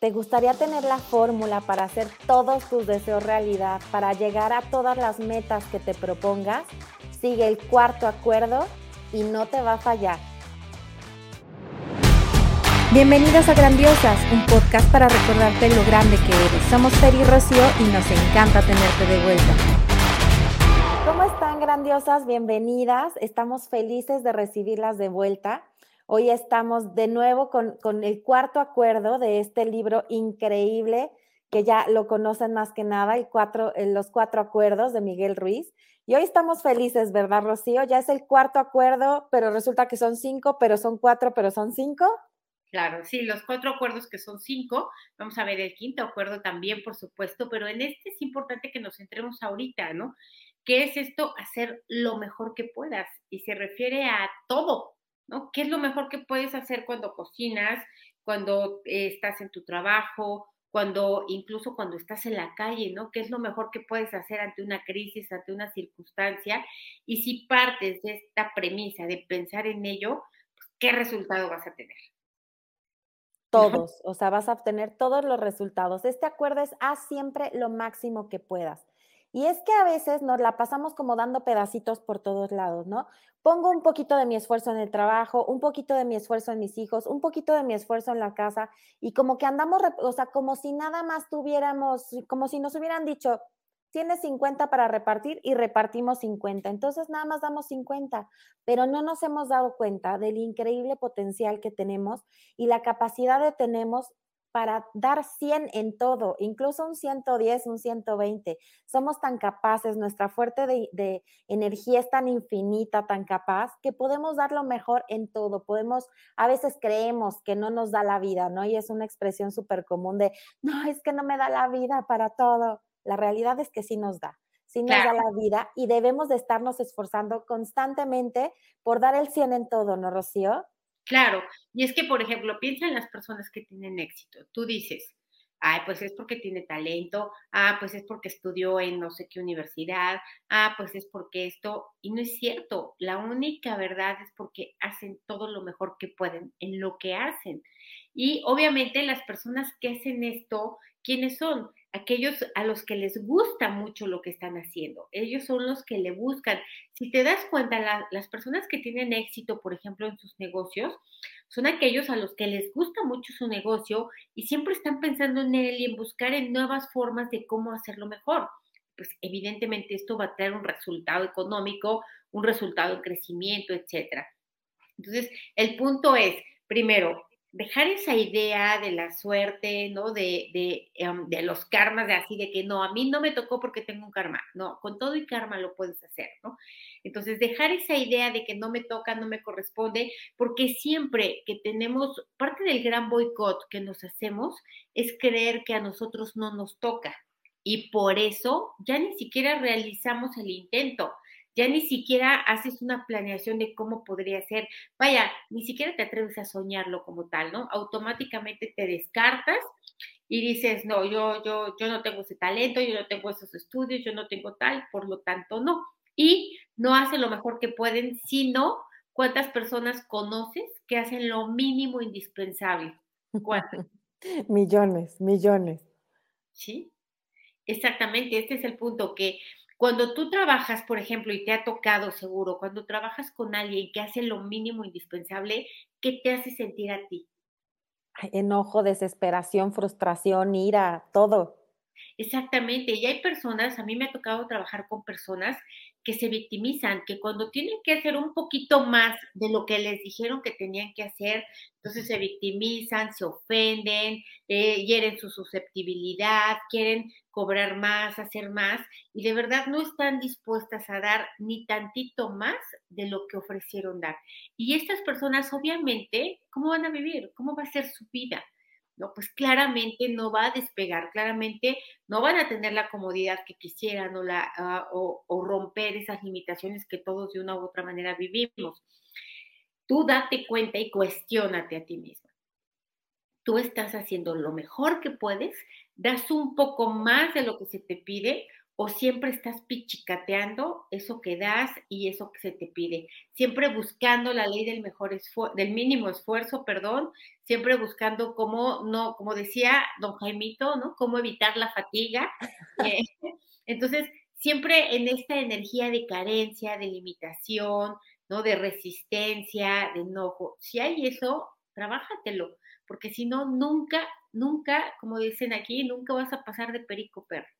¿Te gustaría tener la fórmula para hacer todos tus deseos realidad, para llegar a todas las metas que te propongas? Sigue el cuarto acuerdo y no te va a fallar. Bienvenidas a Grandiosas, un podcast para recordarte lo grande que eres. Somos Fer y Rocío y nos encanta tenerte de vuelta. ¿Cómo están grandiosas? Bienvenidas. Estamos felices de recibirlas de vuelta. Hoy estamos de nuevo con, el cuarto acuerdo de este libro increíble que ya lo conocen más que nada, cuatro, los cuatro acuerdos de Miguel Ruiz. Y hoy estamos felices, ¿verdad, Rocío? Ya es el cuarto acuerdo, pero resulta que son cinco, pero son cuatro, pero son cinco. Claro, sí, los cuatro acuerdos que son cinco, vamos a ver el quinto acuerdo también, por supuesto, pero en este es importante que nos centremos ahorita, ¿no? ¿Qué es esto? Hacer lo mejor que puedas y se refiere a todo, ¿no? ¿Qué es lo mejor que puedes hacer cuando cocinas, cuando eh, estás en tu trabajo, cuando incluso cuando estás en la calle, ¿no? ¿Qué es lo mejor que puedes hacer ante una crisis, ante una circunstancia? Y si partes de esta premisa de pensar en ello, pues, ¿qué resultado vas a tener? Todos, o sea, vas a obtener todos los resultados. Este acuerdo es haz siempre lo máximo que puedas. Y es que a veces nos la pasamos como dando pedacitos por todos lados, ¿no? Pongo un poquito de mi esfuerzo en el trabajo, un poquito de mi esfuerzo en mis hijos, un poquito de mi esfuerzo en la casa y como que andamos, o sea, como si nada más tuviéramos, como si nos hubieran dicho, tienes 50 para repartir y repartimos 50. Entonces nada más damos 50, pero no nos hemos dado cuenta del increíble potencial que tenemos y la capacidad de tenemos para dar 100 en todo, incluso un 110, un 120. Somos tan capaces, nuestra fuerte de, energía es tan infinita, tan capaz, que podemos dar lo mejor en todo. Podemos, a veces creemos que no nos da la vida, ¿no? Y es una expresión súper común de, no, es que no me da la vida para todo. La realidad es que sí nos da sí nos da la vida y debemos de estarnos esforzando constantemente por dar el 100 en todo, ¿no, Rocío? Claro, y es que, por ejemplo, piensa en las personas que tienen éxito. Tú dices, ay, pues es porque tiene talento, ah, pues es porque estudió en no sé qué universidad, ah, pues es porque esto, y no es cierto, la única verdad es porque hacen todo lo mejor que pueden en lo que hacen. Y obviamente las personas que hacen esto, ¿quiénes son? Aquellos a los que les gusta mucho lo que están haciendo. Ellos son los que le buscan. Si te das cuenta, las personas que tienen éxito, por ejemplo, en sus negocios, son aquellos a los que les gusta mucho su negocio y siempre están pensando en él y en buscar en nuevas formas de cómo hacerlo mejor. Pues evidentemente esto va a traer un resultado económico, un resultado en crecimiento, etcétera. Entonces, el punto es, primero, dejar esa idea de la suerte, ¿no? De, de, em, de, los karmas, de así, de que no, a mí no me tocó porque tengo un karma, no, con todo y karma lo puedes hacer, ¿no? Entonces, dejar esa idea de que no me toca, no me corresponde, porque siempre que tenemos, parte del gran boicot que nos hacemos es creer que a nosotros no nos toca. Y por eso ya ni siquiera realizamos el intento ya ni siquiera haces una planeación de cómo podría ser, vaya, ni siquiera te atreves a soñarlo como tal, ¿no? Automáticamente te descartas y dices, no, yo, yo, yo no tengo ese talento, yo no tengo esos estudios, yo no tengo tal, por lo tanto no. Y no hacen lo mejor que pueden, sino cuántas personas conoces que hacen lo mínimo indispensable. ¿Cuántas? millones, millones. Sí, exactamente, este es el punto que cuando tú trabajas, por ejemplo, y te ha tocado seguro, cuando trabajas con alguien que hace lo mínimo indispensable, ¿qué te hace sentir a ti? Enojo, desesperación, frustración, ira, todo. Exactamente, y hay personas, a mí me ha tocado trabajar con personas que se victimizan, que cuando tienen que hacer un poquito más de lo que les dijeron que tenían que hacer, entonces se victimizan, se ofenden, eh, hieren su susceptibilidad, quieren cobrar más, hacer más, y de verdad no están dispuestas a dar ni tantito más de lo que ofrecieron dar. Y estas personas, obviamente, ¿cómo van a vivir? ¿Cómo va a ser su vida? ¿No? Pues claramente no va a despegar, claramente no van a tener la comodidad que quisieran o, la, ah, o, romper esas limitaciones que todos de una u otra manera vivimos. Tú date cuenta y cuestionate a ti misma. Tú estás haciendo lo mejor que puedes, das un poco más de lo que se te pide o siempre estás pichicateando eso que das y eso que se te pide, siempre buscando la ley del mejor esfuerzo, del mínimo esfuerzo, perdón, siempre buscando cómo no, como decía don Jaimito, ¿no? Cómo evitar la fatiga. Eh, entonces, siempre en esta energía de carencia, de limitación, ¿no? De resistencia, de enojo. Si hay eso, trabájatelo, porque si no, nunca, nunca, como dicen aquí, nunca vas a pasar de perico perro.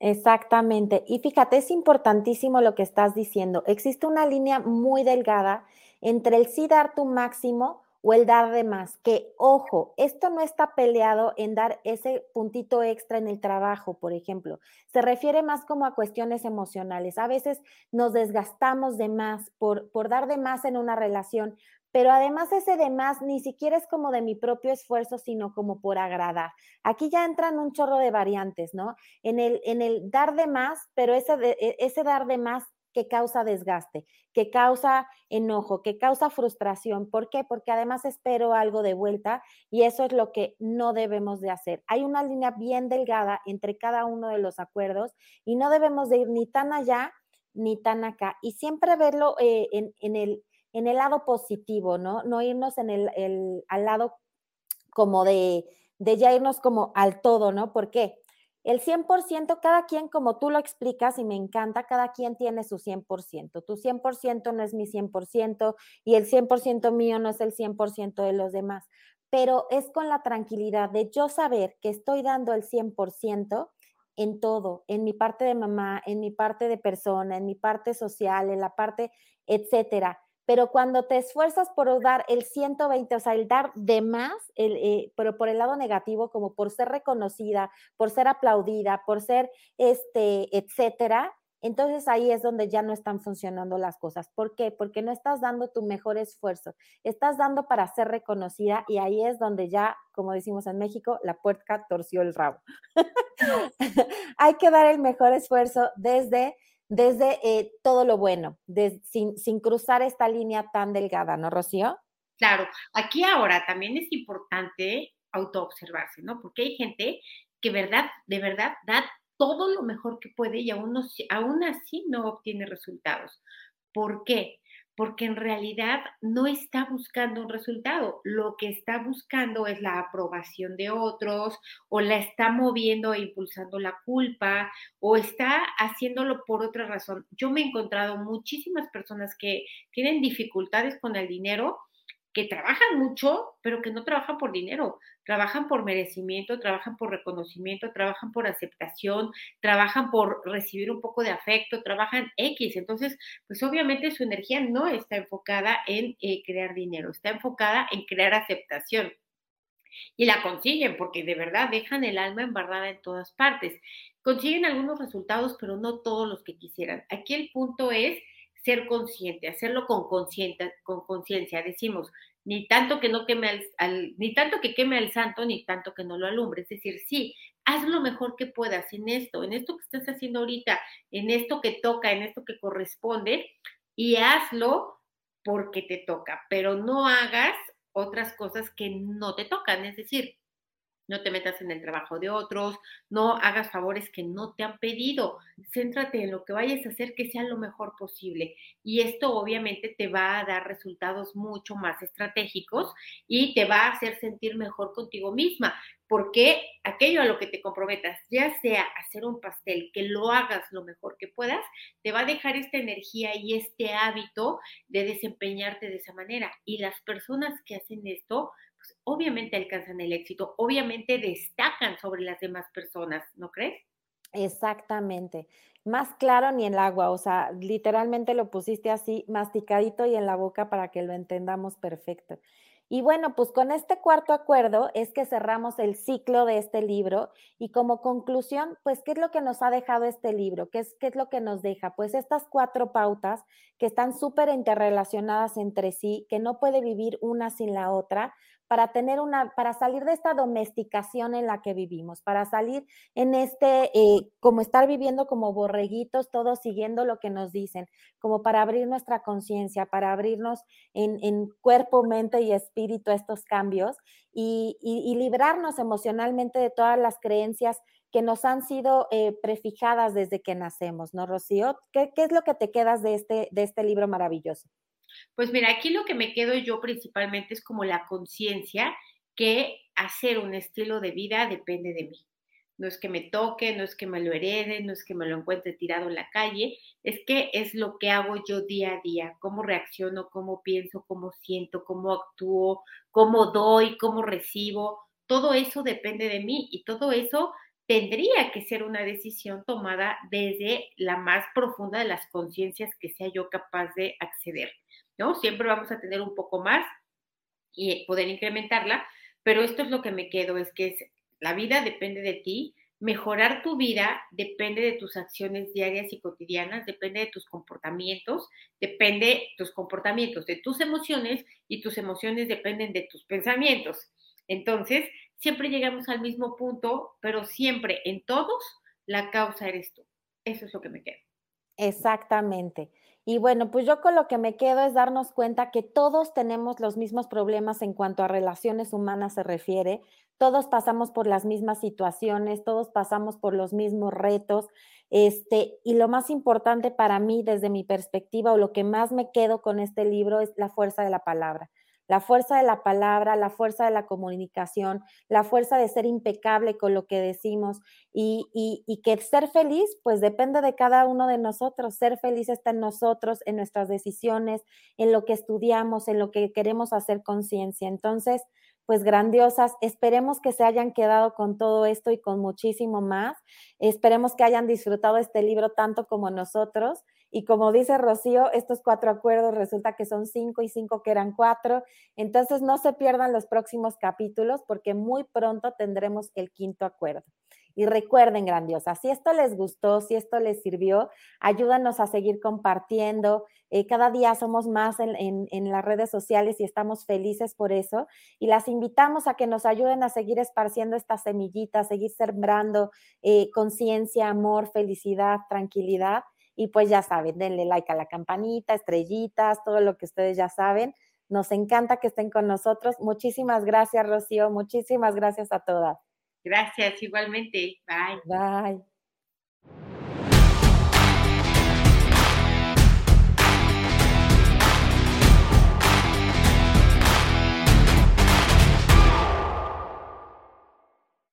Exactamente. Y fíjate, es importantísimo lo que estás diciendo. Existe una línea muy delgada entre el sí dar tu máximo o el dar de más. Que, ojo, esto no está peleado en dar ese puntito extra en el trabajo, por ejemplo. Se refiere más como a cuestiones emocionales. A veces nos desgastamos de más por, por dar de más en una relación, pero además ese de más ni siquiera es como de mi propio esfuerzo, sino como por agradar. Aquí ya entran un chorro de variantes, ¿no? En el, en el dar de más, pero ese, e, ese dar de más que causa desgaste, que causa enojo, que causa frustración. ¿Por qué? Porque además espero algo de vuelta y eso es lo que no debemos de hacer. Hay una línea bien delgada entre cada uno de los acuerdos y no debemos de ir ni tan allá ni tan acá y siempre verlo eh, en, en, el, en el lado positivo, ¿no? No irnos en el, al lado como de, de ya irnos como al todo, ¿no? ¿Por qué? El 100%, cada quien, como tú lo explicas y me encanta, cada quien tiene su 100%. Tu 100% no es mi 100% y el 100% mío no es el 100% de los demás, pero es con la tranquilidad de yo saber que estoy dando el 100% en todo, en mi parte de mamá, en mi parte de persona, en mi parte social, en la parte, etcétera pero cuando te esfuerzas por dar el 120, o sea, el dar de más, eh, pero por el lado negativo, como por ser reconocida, por ser aplaudida, por ser, este, etcétera, entonces ahí es donde ya no están funcionando las cosas. ¿Por qué? Porque no estás dando tu mejor esfuerzo, estás dando para ser reconocida y ahí es donde ya, como decimos en México, la puerta torció el rabo. Hay que dar el mejor esfuerzo desde desde eh, todo lo bueno, sin, sin cruzar esta línea tan delgada, ¿no, Rocío? Claro, aquí ahora también es importante autoobservarse, ¿no? Porque hay gente que verdad, de verdad da todo lo mejor que puede y aún, no, aún así no obtiene resultados. ¿Por qué? Porque en realidad no está buscando un resultado, lo que está buscando es la aprobación de otros o la está moviendo e impulsando la culpa o está haciéndolo por otra razón. Yo me he encontrado muchísimas personas que tienen dificultades con el dinero que trabajan mucho, pero que no trabajan por dinero, trabajan por merecimiento, trabajan por reconocimiento, trabajan por aceptación, trabajan por recibir un poco de afecto, trabajan X. Entonces, pues obviamente su energía no está enfocada en eh, crear dinero, está enfocada en crear aceptación. Y la consiguen porque de verdad dejan el alma embarrada en todas partes. Consiguen algunos resultados, pero no todos los que quisieran. Aquí el punto es ser consciente, hacerlo con conciencia, con conciencia. Decimos, ni tanto que no queme al, ni tanto que queme al santo, ni tanto que no lo alumbre. Es decir, sí, haz lo mejor que puedas en esto, en esto que estás haciendo ahorita, en esto que toca, en esto que corresponde, y hazlo porque te toca, pero no hagas otras cosas que no te tocan. Es decir, no te metas en el trabajo de otros, no hagas favores que no te han pedido, céntrate en lo que vayas a hacer que sea lo mejor posible. Y esto obviamente te va a dar resultados mucho más estratégicos y te va a hacer sentir mejor contigo misma, porque aquello a lo que te comprometas, ya sea hacer un pastel, que lo hagas lo mejor que puedas, te va a dejar esta energía y este hábito de desempeñarte de esa manera. Y las personas que hacen esto, obviamente alcanzan el éxito, obviamente destacan sobre las demás personas, ¿no crees? Exactamente. Más claro ni el agua, o sea, literalmente lo pusiste así, masticadito y en la boca para que lo entendamos perfecto. Y bueno, pues con este cuarto acuerdo es que cerramos el ciclo de este libro y como conclusión, pues, ¿qué es lo que nos ha dejado este libro? ¿Qué es, qué es lo que nos deja? Pues estas cuatro pautas que están súper interrelacionadas entre sí, que no puede vivir una sin la otra, para tener una, para salir de esta domesticación en la que vivimos, para salir en este, eh, como estar viviendo como borreguitos, todos siguiendo lo que nos dicen, como para abrir nuestra conciencia, para abrirnos en, cuerpo, mente y espíritu a estos cambios y, y librarnos emocionalmente de todas las creencias que nos han sido eh, prefijadas desde que nacemos, ¿no, Rocío? ¿Qué, es lo que te quedas de este, de este libro maravilloso? Pues mira, aquí lo que me quedo yo principalmente es como la conciencia que hacer un estilo de vida depende de mí. No es que me toque, no es que me lo herede, no es que me lo encuentre tirado en la calle, es que es lo que hago yo día a día, cómo reacciono, cómo pienso, cómo siento, cómo actúo, cómo doy, cómo recibo. Todo eso depende de mí y todo eso tendría que ser una decisión tomada desde la más profunda de las conciencias que sea yo capaz de acceder, Siempre vamos a tener un poco más y poder incrementarla, pero esto es lo que me quedo, es que la vida depende de ti, mejorar tu vida depende de tus acciones diarias y cotidianas, depende de tus comportamientos, depende de tus comportamientos, de tus emociones y tus emociones dependen de tus pensamientos. Entonces, siempre llegamos al mismo punto, pero siempre en todos la causa eres tú. Eso es lo que me queda. Exactamente. Y bueno, pues yo con lo que me quedo es darnos cuenta que todos tenemos los mismos problemas en cuanto a relaciones humanas se refiere. Todos pasamos por las mismas situaciones, todos pasamos por los mismos retos. Este, y lo más importante para mí desde mi perspectiva o lo que más me quedo con este libro es la fuerza de la palabra la fuerza de la palabra, la fuerza de la comunicación, la fuerza de ser impecable con lo que decimos y, y, que ser feliz, pues depende de cada uno de nosotros. Ser feliz está en nosotros, en nuestras decisiones, en lo que estudiamos, en lo que queremos hacer conciencia. Entonces, pues grandiosas. Esperemos que se hayan quedado con todo esto y con muchísimo más. Esperemos que hayan disfrutado este libro tanto como nosotros. Y como dice Rocío, estos cuatro acuerdos resulta que son cinco y cinco que eran cuatro. Entonces no se pierdan los próximos capítulos porque muy pronto tendremos el quinto acuerdo. Y recuerden, grandiosa, si esto les gustó, si esto les sirvió, ayúdanos a seguir compartiendo. Eh, cada día somos más en, las redes sociales y estamos felices por eso. Y las invitamos a que nos ayuden a seguir esparciendo estas semillitas, seguir sembrando eh, conciencia, amor, felicidad, tranquilidad. Y pues ya saben, denle like a la campanita, estrellitas, todo lo que ustedes ya saben. Nos encanta que estén con nosotros. Muchísimas gracias, Rocío. Muchísimas gracias a todas. Gracias, igualmente. Bye. Bye.